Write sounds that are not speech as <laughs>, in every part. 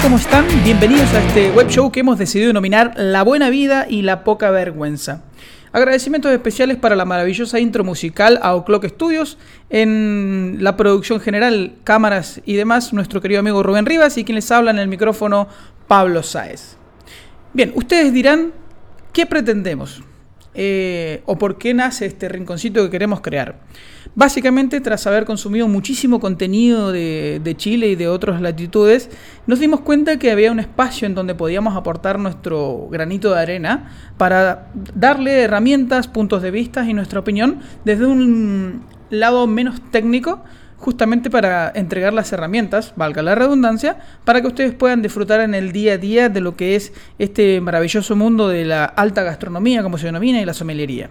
¿cómo están? Bienvenidos a este web show que hemos decidido denominar La Buena Vida y la Poca Vergüenza. Agradecimientos especiales para la maravillosa intro musical a O'Clock Studios, en la producción general, cámaras y demás, nuestro querido amigo Rubén Rivas y quien les habla en el micrófono, Pablo Sáez. Bien, ustedes dirán, ¿qué pretendemos? Eh, ¿O por qué nace este rinconcito que queremos crear? Básicamente, tras haber consumido muchísimo contenido de, Chile y de otras latitudes, nos dimos cuenta que había un espacio en donde podíamos aportar nuestro granito de arena para darle herramientas, puntos de vista y nuestra opinión desde un lado menos técnico, justamente para entregar las herramientas, valga la redundancia, para que ustedes puedan disfrutar en el día a día de lo que es este maravilloso mundo de la alta gastronomía, como se denomina, y la somelería.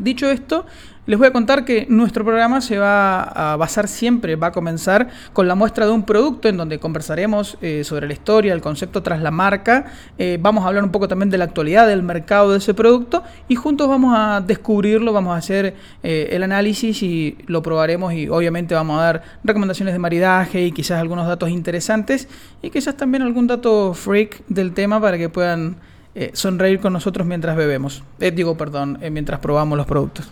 Dicho esto, les voy a contar que nuestro programa se va a basar siempre, va a comenzar con la muestra de un producto en donde conversaremos eh, sobre la historia, el concepto tras la marca, eh, vamos a hablar un poco también de la actualidad del mercado de ese producto y juntos vamos a descubrirlo, vamos a hacer eh, el análisis y lo probaremos y obviamente vamos a dar recomendaciones de maridaje y quizás algunos datos interesantes y quizás también algún dato freak del tema para que puedan sonreír con nosotros mientras bebemos, digo perdón, mientras probamos los productos.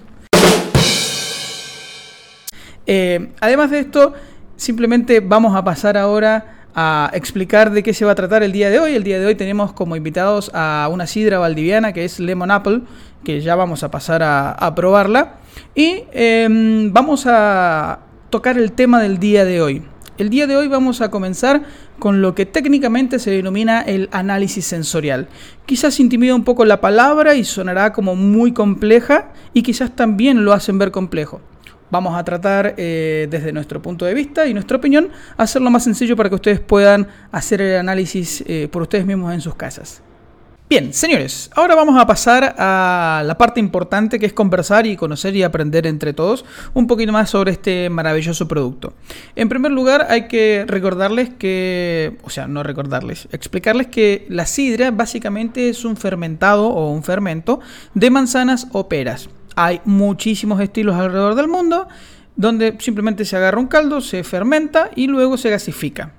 Eh, además de esto, simplemente vamos a pasar ahora a explicar de qué se va a tratar el día de hoy. El día de hoy tenemos como invitados a una sidra valdiviana que es Lemon Apple, que ya vamos a pasar a, probarla. Y em, vamos a tocar el tema del día de hoy. El día de hoy vamos a comenzar con lo que técnicamente se denomina el análisis sensorial. Quizás intimida un poco la palabra y sonará como muy compleja y quizás también lo hacen ver complejo. Vamos a tratar eh, desde nuestro punto de vista y nuestra opinión hacerlo más sencillo para que ustedes puedan hacer el análisis eh, por ustedes mismos en sus casas. Bien, señores, ahora vamos a pasar a la parte importante que es conversar y conocer y aprender entre todos un poquito más sobre este maravilloso producto. En primer lugar, hay que recordarles que, o sea, no recordarles, explicarles que la sidra básicamente es un fermentado o un fermento de manzanas o peras. Hay muchísimos estilos alrededor del mundo donde simplemente se agarra un caldo, se fermenta y luego se gasifica.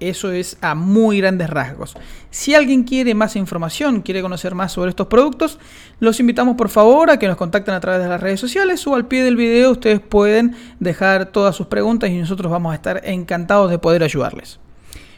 Eso es a muy grandes rasgos. Si alguien quiere más información, quiere conocer más sobre estos productos, los invitamos por favor a que nos contacten a través de las redes sociales o al pie del video ustedes pueden dejar todas sus preguntas y nosotros vamos a estar encantados de poder ayudarles.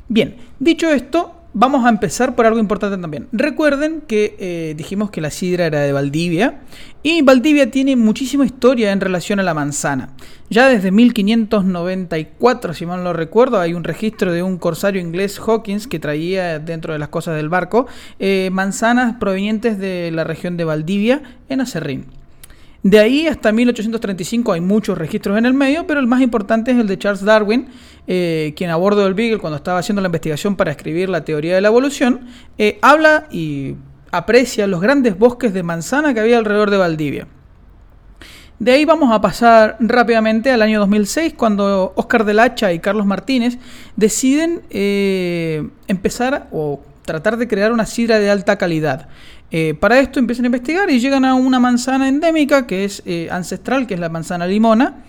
Bien, dicho esto, Vamos a empezar por algo importante también. Recuerden que eh, dijimos que la sidra era de Valdivia y Valdivia tiene muchísima historia en relación a la manzana. Ya desde 1594, si mal no recuerdo, hay un registro de un corsario inglés Hawkins que traía dentro de las cosas del barco eh, manzanas provenientes de la región de Valdivia en Acerrín. De ahí hasta 1835 hay muchos registros en el medio, pero el más importante es el de Charles Darwin, eh, quien a bordo del Beagle, cuando estaba haciendo la investigación para escribir la teoría de la evolución, eh, habla y aprecia los grandes bosques de manzana que había alrededor de Valdivia. De ahí vamos a pasar rápidamente al año 2006, cuando Oscar del Hacha y Carlos Martínez deciden eh, empezar o tratar de crear una sidra de alta calidad. Eh, para esto empiezan a investigar y llegan a una manzana endémica que es eh, ancestral, que es la manzana limona.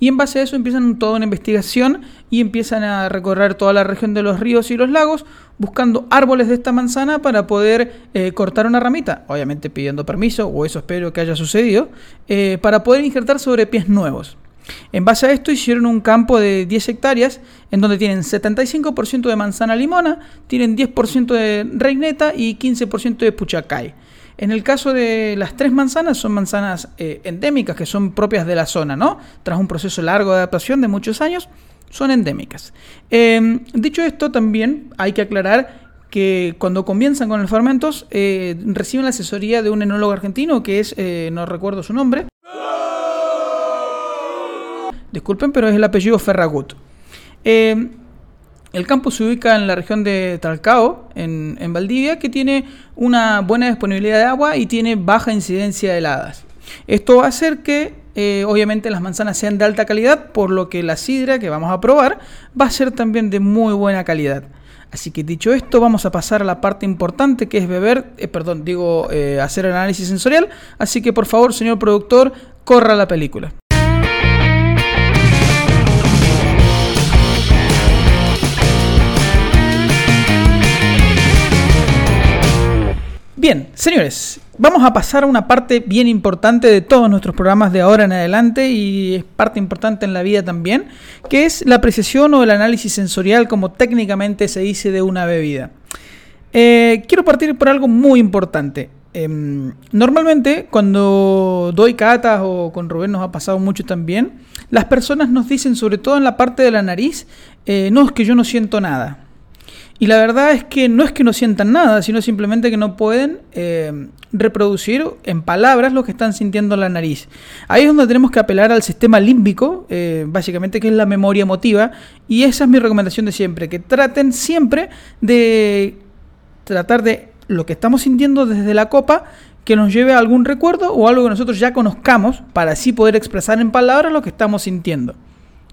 Y en base a eso empiezan toda una investigación y empiezan a recorrer toda la región de los ríos y los lagos buscando árboles de esta manzana para poder eh, cortar una ramita, obviamente pidiendo permiso, o eso espero que haya sucedido, para poder injertar sobre pies nuevos. En base a esto hicieron un campo de 10 hectáreas en donde tienen 75% de manzana limona, tienen 10% de reineta y 15% de puchacay. En el caso de las tres manzanas, son manzanas eh, endémicas que son propias de la zona, ¿no? Tras un proceso largo de adaptación de muchos años, son endémicas. Em, dicho esto, también hay que aclarar que cuando comienzan con los fermentos eh, reciben la asesoría de un enólogo argentino que es, eh, no recuerdo su nombre, Disculpen, pero es el apellido Ferragut. Eh, el campo se ubica en la región de Talcao, en, Valdivia, que tiene una buena disponibilidad de agua y tiene baja incidencia de heladas. Esto va a hacer que, eh, obviamente, las manzanas sean de alta calidad, por lo que la sidra que vamos a probar va a ser también de muy buena calidad. Así que dicho esto, vamos a pasar a la parte importante que es beber, eh, perdón, digo, hacer el análisis sensorial. Así que por favor, señor productor, corra la película. Bien, señores, vamos a pasar a una parte bien importante de todos nuestros programas de ahora en adelante y es parte importante en la vida también, que es la apreciación o el análisis sensorial, como técnicamente se dice, de una bebida. Eh, quiero partir por algo muy importante. Em, normalmente cuando doy catas o con Rubén nos ha pasado mucho también, las personas nos dicen, sobre todo en la parte de la nariz, eh, no es que yo no siento nada. Y la verdad es que no es que no sientan nada, sino simplemente que no pueden eh, reproducir en palabras lo que están sintiendo en la nariz. Ahí es donde tenemos que apelar al sistema límbico, eh, básicamente que es la memoria emotiva, y esa es mi recomendación de siempre, que traten siempre de tratar de lo que estamos sintiendo desde la copa, que nos lleve a algún recuerdo o algo que nosotros ya conozcamos, para así poder expresar en palabras lo que estamos sintiendo.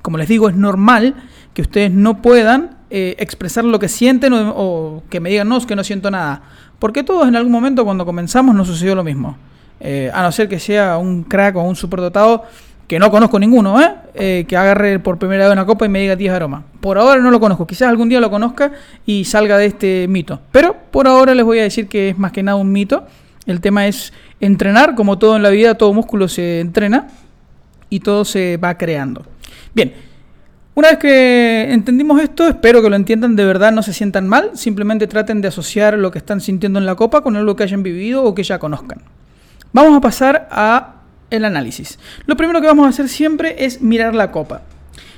Como les digo, es normal que ustedes no puedan eh, expresar lo que sienten o, que me digan, no, es que no siento nada. Porque todos en algún momento cuando comenzamos nos sucedió lo mismo. Eh, a no ser que sea un crack o un superdotado, que no conozco ninguno, ¿eh? que agarre por primera vez una copa y me diga 10 aromas. Por ahora no lo conozco, quizás algún día lo conozca y salga de este mito. Pero por ahora les voy a decir que es más que nada un mito. El tema es entrenar, como todo en la vida, todo músculo se entrena y todo se va creando. Bien, una vez que entendimos esto, espero que lo entiendan de verdad, no se sientan mal, simplemente traten de asociar lo que están sintiendo en la copa con algo que hayan vivido o que ya conozcan. Vamos a pasar a el análisis. Lo primero que vamos a hacer siempre es mirar la copa.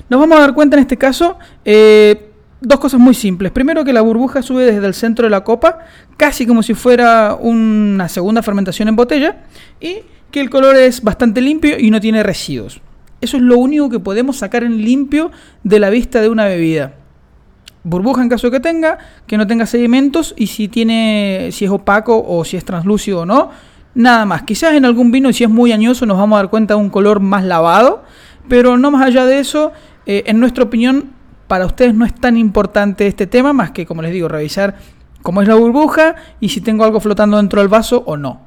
Nos vamos a dar cuenta en este caso eh, dos cosas muy simples. Primero que la burbuja sube desde el centro de la copa, casi como si fuera una segunda fermentación en botella, y que el color es bastante limpio y no tiene residuos. Eso es lo único que podemos sacar en limpio de la vista de una bebida. Burbuja en caso que tenga, que no tenga sedimentos y si tiene, si es opaco o si es translúcido o no, nada más. Quizás en algún vino, si es muy añoso, nos vamos a dar cuenta de un color más lavado, pero no más allá de eso, eh, en nuestra opinión, para ustedes no es tan importante este tema, más que, como les digo, revisar cómo es la burbuja y si tengo algo flotando dentro del vaso o no.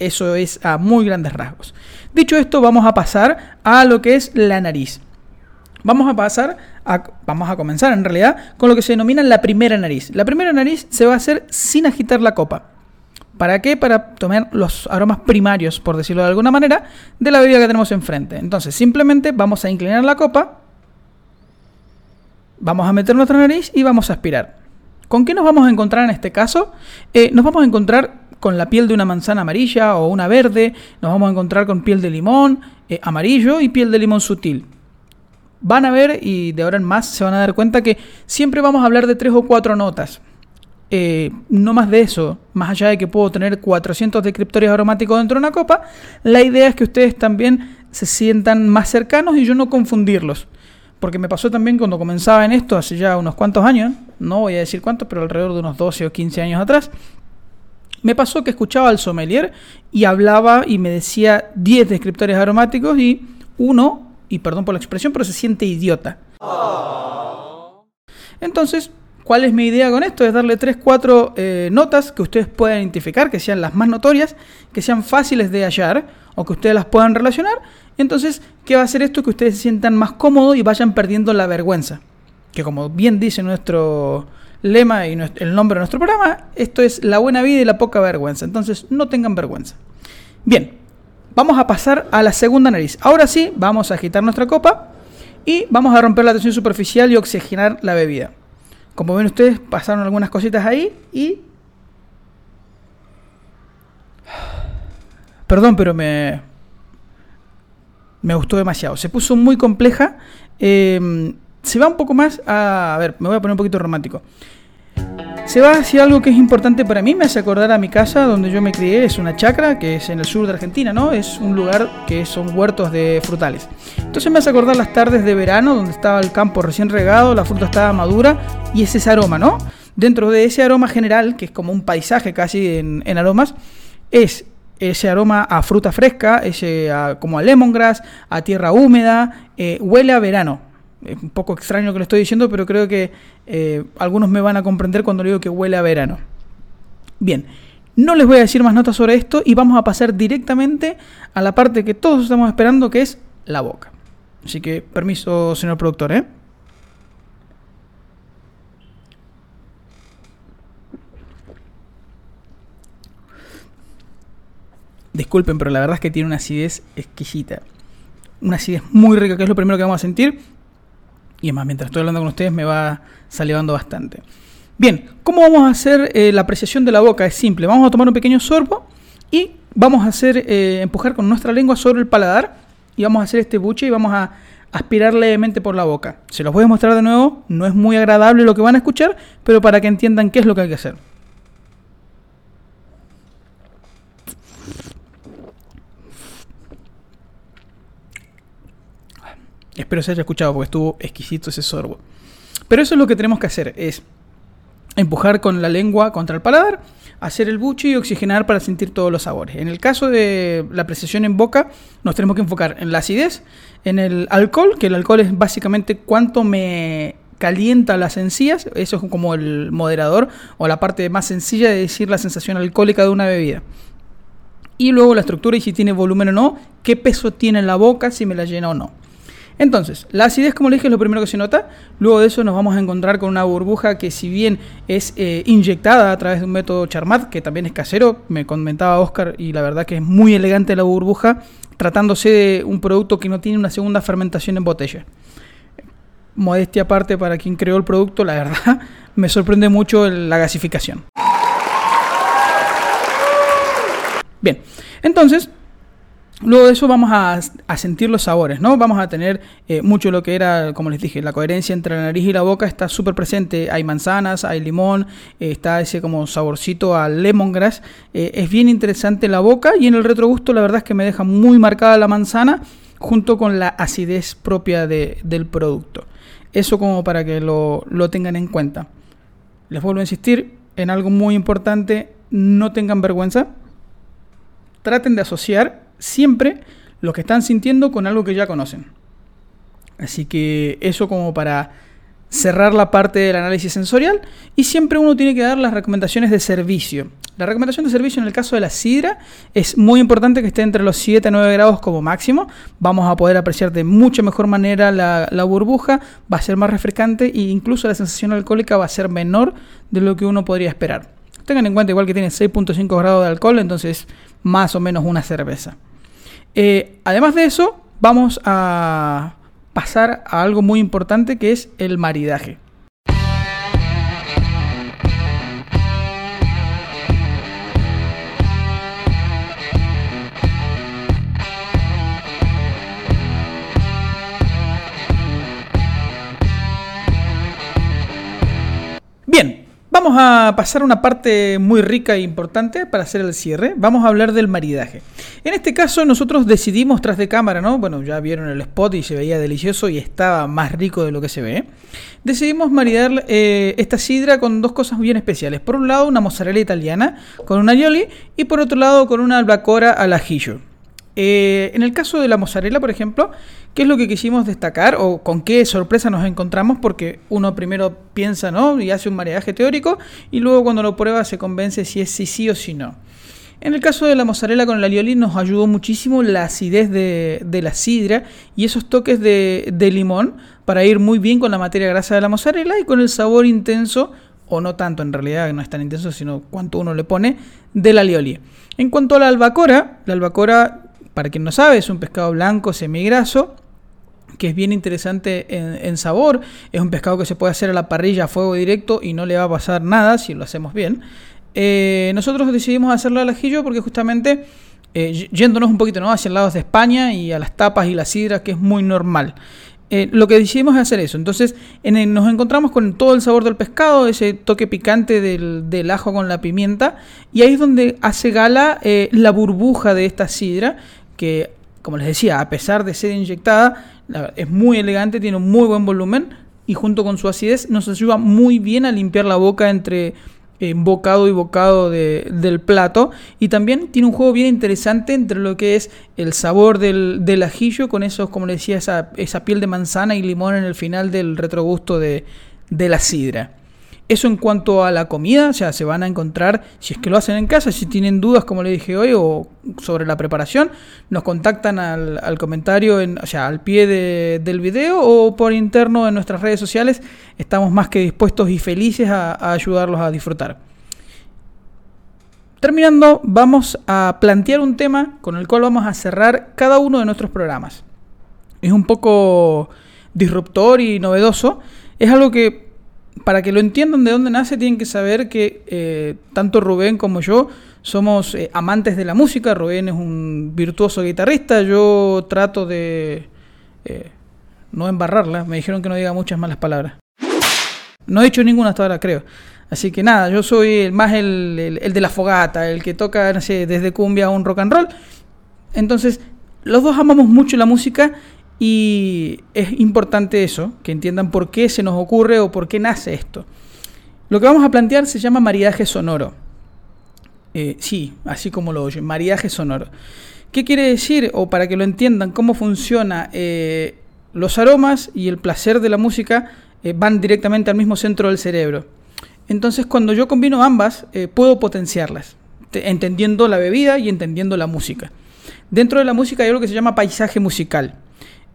Eso es a muy grandes rasgos. Dicho esto, vamos a pasar a lo que es la nariz. Vamos a pasar a, vamos a comenzar en realidad con lo que se denomina la primera nariz. La primera nariz se va a hacer sin agitar la copa. ¿Para qué? Para tomar los aromas primarios, por decirlo de alguna manera, de la bebida que tenemos enfrente. Entonces, simplemente vamos a inclinar la copa, vamos a meter nuestra nariz y vamos a aspirar. ¿Con qué nos vamos a encontrar en este caso? Eh, nos vamos a encontrar con la piel de una manzana amarilla o una verde, nos vamos a encontrar con piel de limón eh, amarillo y piel de limón sutil. Van a ver y de ahora en más se van a dar cuenta que siempre vamos a hablar de tres o cuatro notas. Eh, no más de eso, más allá de que puedo tener 400 descriptores aromáticos dentro de una copa, la idea es que ustedes también se sientan más cercanos y yo no confundirlos. Porque me pasó también cuando comenzaba en esto, hace ya unos cuantos años, no voy a decir cuántos, pero alrededor de unos 12 o 15 años atrás, me pasó que escuchaba al sommelier y hablaba y me decía 10 descriptores aromáticos y uno, y perdón por la expresión, pero se siente idiota. Entonces, ¿cuál es mi idea con esto? Es darle 3, 4 eh, notas que ustedes puedan identificar, que sean las más notorias, que sean fáciles de hallar o que ustedes las puedan relacionar. Entonces, ¿qué va a hacer esto? Que ustedes se sientan más cómodos y vayan perdiendo la vergüenza. Que como bien dice nuestro lema y el nombre de nuestro programa, esto es la buena vida y la poca vergüenza. Entonces, no tengan vergüenza. Bien, vamos a pasar a la segunda nariz. Ahora sí, vamos a agitar nuestra copa y vamos a romper la tensión superficial y oxigenar la bebida. Como ven ustedes, pasaron algunas cositas ahí y... Perdón, pero me... Me gustó demasiado. Se puso muy compleja. Eh, se va un poco más a... A ver, me voy a poner un poquito romántico. Se va hacia algo que es importante para mí, me hace acordar a mi casa donde yo me crié, es una chacra que es en el sur de Argentina, ¿no? Es un lugar que son huertos de frutales. Entonces me hace acordar las tardes de verano donde estaba el campo recién regado, la fruta estaba madura y es ese aroma, ¿no? Dentro de ese aroma general, que es como un paisaje casi en, aromas, es ese aroma a fruta fresca, ese como a lemongrass, a tierra húmeda, eh, huele a verano, es un poco extraño lo que le estoy diciendo, pero creo que eh, algunos me van a comprender cuando digo que huele a verano. Bien, no les voy a decir más notas sobre esto y vamos a pasar directamente a la parte que todos estamos esperando, que es la boca. Así que, permiso, señor productor, ¿eh? disculpen, pero la verdad es que tiene una acidez exquisita. Una acidez muy rica, que es lo primero que vamos a sentir. Y además, mientras estoy hablando con ustedes, me va salivando bastante. Bien, ¿cómo vamos a hacer eh, la apreciación de la boca? Es simple, vamos a tomar un pequeño sorbo y vamos a hacer eh, empujar con nuestra lengua sobre el paladar y vamos a hacer este buche y vamos a aspirar levemente por la boca. Se los voy a mostrar de nuevo, no es muy agradable lo que van a escuchar, pero para que entiendan qué es lo que hay que hacer. Espero se haya escuchado porque estuvo exquisito ese sorbo. Pero eso es lo que tenemos que hacer, es empujar con la lengua contra el paladar, hacer el buche y oxigenar para sentir todos los sabores. En el caso de la apreciación en boca, nos tenemos que enfocar en la acidez, en el alcohol, que el alcohol es básicamente cuánto me calienta las encías, eso es como el moderador o la parte más sencilla de decir la sensación alcohólica de una bebida. Y luego la estructura y si tiene volumen o no, qué peso tiene en la boca, si me la llena o no. Entonces, la acidez, como le dije, es lo primero que se nota. Luego de eso nos vamos a encontrar con una burbuja que si bien es eh, inyectada a través de un método Charmat, que también es casero, me comentaba Oscar, y la verdad que es muy elegante la burbuja, tratándose de un producto que no tiene una segunda fermentación en botella. Modestia aparte para quien creó el producto, la verdad, <laughs> me sorprende mucho la gasificación. Bien, entonces Luego de eso vamos a, sentir los sabores, ¿no? Vamos a tener eh, mucho lo que era, como les dije, la coherencia entre la nariz y la boca está súper presente. Hay manzanas, hay limón, eh, está ese como saborcito a lemongrass. Eh, es bien interesante la boca y en el retrogusto la verdad es que me deja muy marcada la manzana junto con la acidez propia del producto. Eso como para que lo, lo tengan en cuenta. Les vuelvo a insistir en algo muy importante, no tengan vergüenza. Traten de asociar siempre lo que están sintiendo con algo que ya conocen. Así que eso como para cerrar la parte del análisis sensorial y siempre uno tiene que dar las recomendaciones de servicio. La recomendación de servicio en el caso de la sidra es muy importante que esté entre los 7 a 9 grados como máximo. Vamos a poder apreciar de mucha mejor manera la, la, burbuja, va a ser más refrescante e incluso la sensación alcohólica va a ser menor de lo que uno podría esperar. Tengan en cuenta igual que tiene 6.5 grados de alcohol, entonces más o menos una cerveza. Eh, además de eso, vamos a pasar a algo muy importante que es el maridaje. Vamos a pasar a una parte muy rica e importante para hacer el cierre. Vamos a hablar del maridaje. En este caso nosotros decidimos tras de cámara, ¿no? Bueno, ya vieron el spot y se veía delicioso y estaba más rico de lo que se ve. Decidimos maridar eh, esta sidra con dos cosas bien especiales. Por un lado una mozzarella italiana con una aioli y por otro lado con una albacora al ajillo. Eh, en el caso de la mozzarella, por ejemplo, ¿qué es lo que quisimos destacar o con qué sorpresa nos encontramos? Porque uno primero piensa, ¿no? Y hace un maridaje teórico y luego cuando lo prueba se convence si es sí sí o si no. En el caso de la mozzarella con el alioli nos ayudó muchísimo la acidez de, la sidra y esos toques de, de, limón para ir muy bien con la materia grasa de la mozzarella y con el sabor intenso, o no tanto en realidad, no es tan intenso, sino cuánto uno le pone, del alioli. En cuanto a la albacora, la albacora para quien no sabe, es un pescado blanco semigraso que es bien interesante en, sabor. Es un pescado que se puede hacer a la parrilla a fuego directo y no le va a pasar nada si lo hacemos bien. Eh, nosotros decidimos hacerlo al ajillo porque justamente eh, yéndonos un poquito ¿no? hacia el lado de España y a las tapas y las sidras, que es muy normal. Eh, lo que decidimos es hacer eso. Entonces nos encontramos con todo el sabor del pescado, ese toque picante del, ajo con la pimienta, y ahí es donde hace gala la burbuja de esta sidra, que, como les decía, a pesar de ser inyectada, es muy elegante, tiene un muy buen volumen y junto con su acidez nos ayuda muy bien a limpiar la boca entre eh, bocado y bocado del plato. Y también tiene un juego bien interesante entre lo que es el sabor del, ajillo con esos, como les decía, esa, esa, piel de manzana y limón en el final del retrogusto de, de la sidra. Eso en cuanto a la comida, o sea, se van a encontrar, si es que lo hacen en casa, si tienen dudas, como le dije hoy, o sobre la preparación, nos contactan al, comentario, en, o sea, al pie del video o por interno en nuestras redes sociales. Estamos más que dispuestos y felices a, ayudarlos a disfrutar. Terminando, vamos a plantear un tema con el cual vamos a cerrar cada uno de nuestros programas. Es un poco disruptor y novedoso. Es algo que, para que lo entiendan de dónde nace, tienen que saber que eh, tanto Rubén como yo somos eh, amantes de la música. Rubén es un virtuoso guitarrista. Yo trato de eh, no embarrarla. Me dijeron que no diga muchas malas palabras. No he hecho ninguna hasta ahora, creo. Así que nada, yo soy más el, de la fogata, el que toca, no sé, desde cumbia a un rock and roll. Entonces, los dos amamos mucho la música y es importante eso, que entiendan por qué se nos ocurre o por qué nace esto. Lo que vamos a plantear se llama maridaje sonoro. Eh, sí, así como lo oyen, maridaje sonoro. ¿Qué quiere decir? O para que lo entiendan, cómo funciona eh, los aromas y el placer de la música eh, van directamente al mismo centro del cerebro. Entonces, cuando yo combino ambas, eh, puedo potenciarlas, entendiendo la bebida y entendiendo la música. Dentro de la música hay algo que se llama paisaje musical.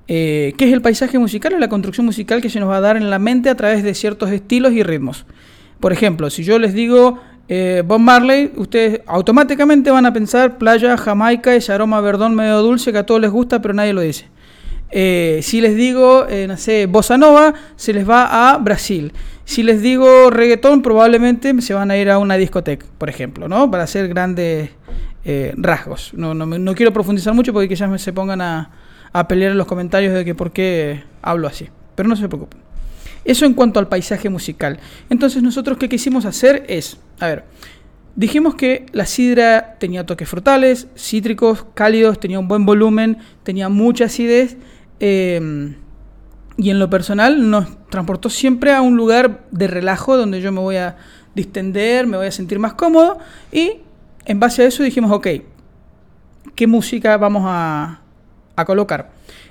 Eh, ¿Qué es el paisaje musical? Es la construcción musical que se nos va a dar en la mente a través de ciertos estilos y ritmos. Por ejemplo, si yo les digo eh, Bob Marley, ustedes automáticamente van a pensar playa, Jamaica, ese aroma verdón medio dulce que a todos les gusta, pero nadie lo dice. si les digo, no sé, bossa nova, se les va a Brasil. Si les digo reggaetón, probablemente se van a ir a una discoteca, por ejemplo, ¿no? Para hacer grandes eh, rasgos. No, no, quiero profundizar mucho porque quizás se pongan a, a pelear en los comentarios de que por qué hablo así. Pero no se preocupen. Eso en cuanto al paisaje musical. Entonces nosotros qué quisimos hacer es, a ver, dijimos que la sidra tenía toques frutales, cítricos, cálidos, tenía un buen volumen, tenía mucha acidez. Eh, y en lo personal nos transportó siempre a un lugar de relajo donde yo me voy a distender, me voy a sentir más cómodo y en base a eso dijimos, ok, ¿qué música vamos a, colocar?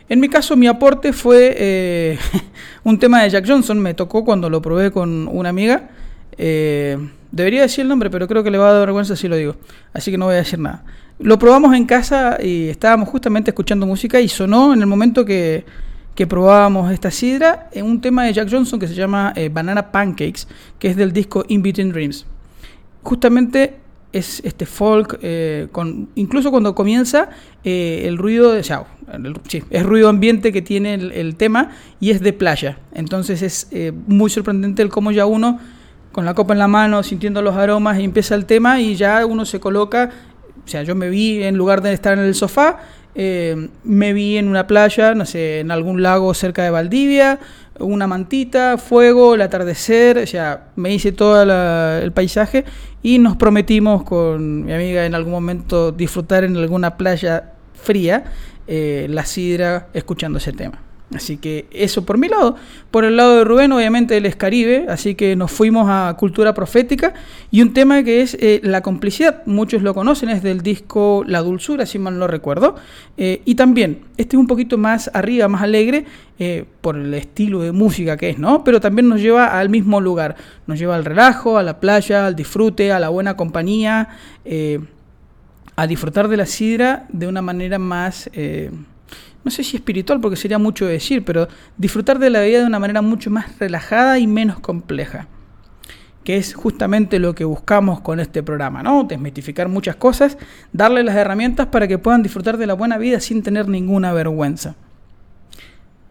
En mi caso mi aporte fue eh, <laughs> un tema de Jack Johnson, me tocó cuando lo probé con una amiga. Eh, debería decir el nombre, pero creo que le va a dar vergüenza si lo digo, así que no voy a decir nada. Lo probamos en casa y estábamos justamente escuchando música y sonó en el momento que que probábamos esta sidra en un tema de Jack Johnson que se llama eh, Banana Pancakes, que es del disco In Between Dreams. Justamente es este folk, eh, con, incluso cuando comienza eh, el ruido, de, o es ruido ambiente que tiene el, tema y es de playa. Entonces es muy sorprendente el cómo ya uno, con la copa en la mano, sintiendo los aromas, empieza el tema y ya uno se coloca, o sea, yo me vi en lugar de estar en el sofá, eh, me vi en una playa, no sé, en algún lago cerca de Valdivia, una mantita, fuego, el atardecer, o sea, me hice todo el paisaje y nos prometimos con mi amiga en algún momento disfrutar en alguna playa fría eh, la sidra escuchando ese tema. Así que eso por mi lado. Por el lado de Rubén, obviamente él es Caribe, así que nos fuimos a cultura profética y un tema que es eh, la complicidad. Muchos lo conocen, es del disco La Dulzura, si mal no recuerdo. Eh, y también, este es un poquito más arriba, más alegre, eh, por el estilo de música que es, ¿no? Pero también nos lleva al mismo lugar. Nos lleva al relajo, a la playa, al disfrute, a la buena compañía, a disfrutar de la sidra de una manera más no sé si espiritual porque sería mucho decir, pero disfrutar de la vida de una manera mucho más relajada y menos compleja, que es justamente lo que buscamos con este programa, ¿no? Desmitificar muchas cosas, darles las herramientas para que puedan disfrutar de la buena vida sin tener ninguna vergüenza.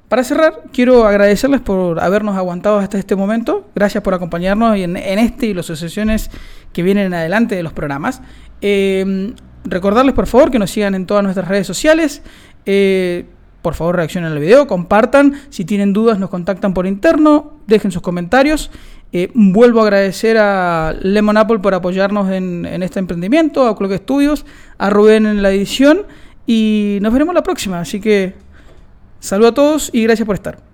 Para cerrar, quiero agradecerles por habernos aguantado hasta este momento. Gracias por acompañarnos en, este y las sesiones que vienen en adelante de los programas. Eh, recordarles, por favor, que nos sigan en todas nuestras redes sociales. Eh, por favor, reaccionen al video, compartan. Si tienen dudas, nos contactan por interno. Dejen sus comentarios. Eh, vuelvo a agradecer a Lemon Apple por apoyarnos en, este emprendimiento, a Clock Studios, a Rubén en la edición. Y nos veremos la próxima. Así que saludo a todos y gracias por estar.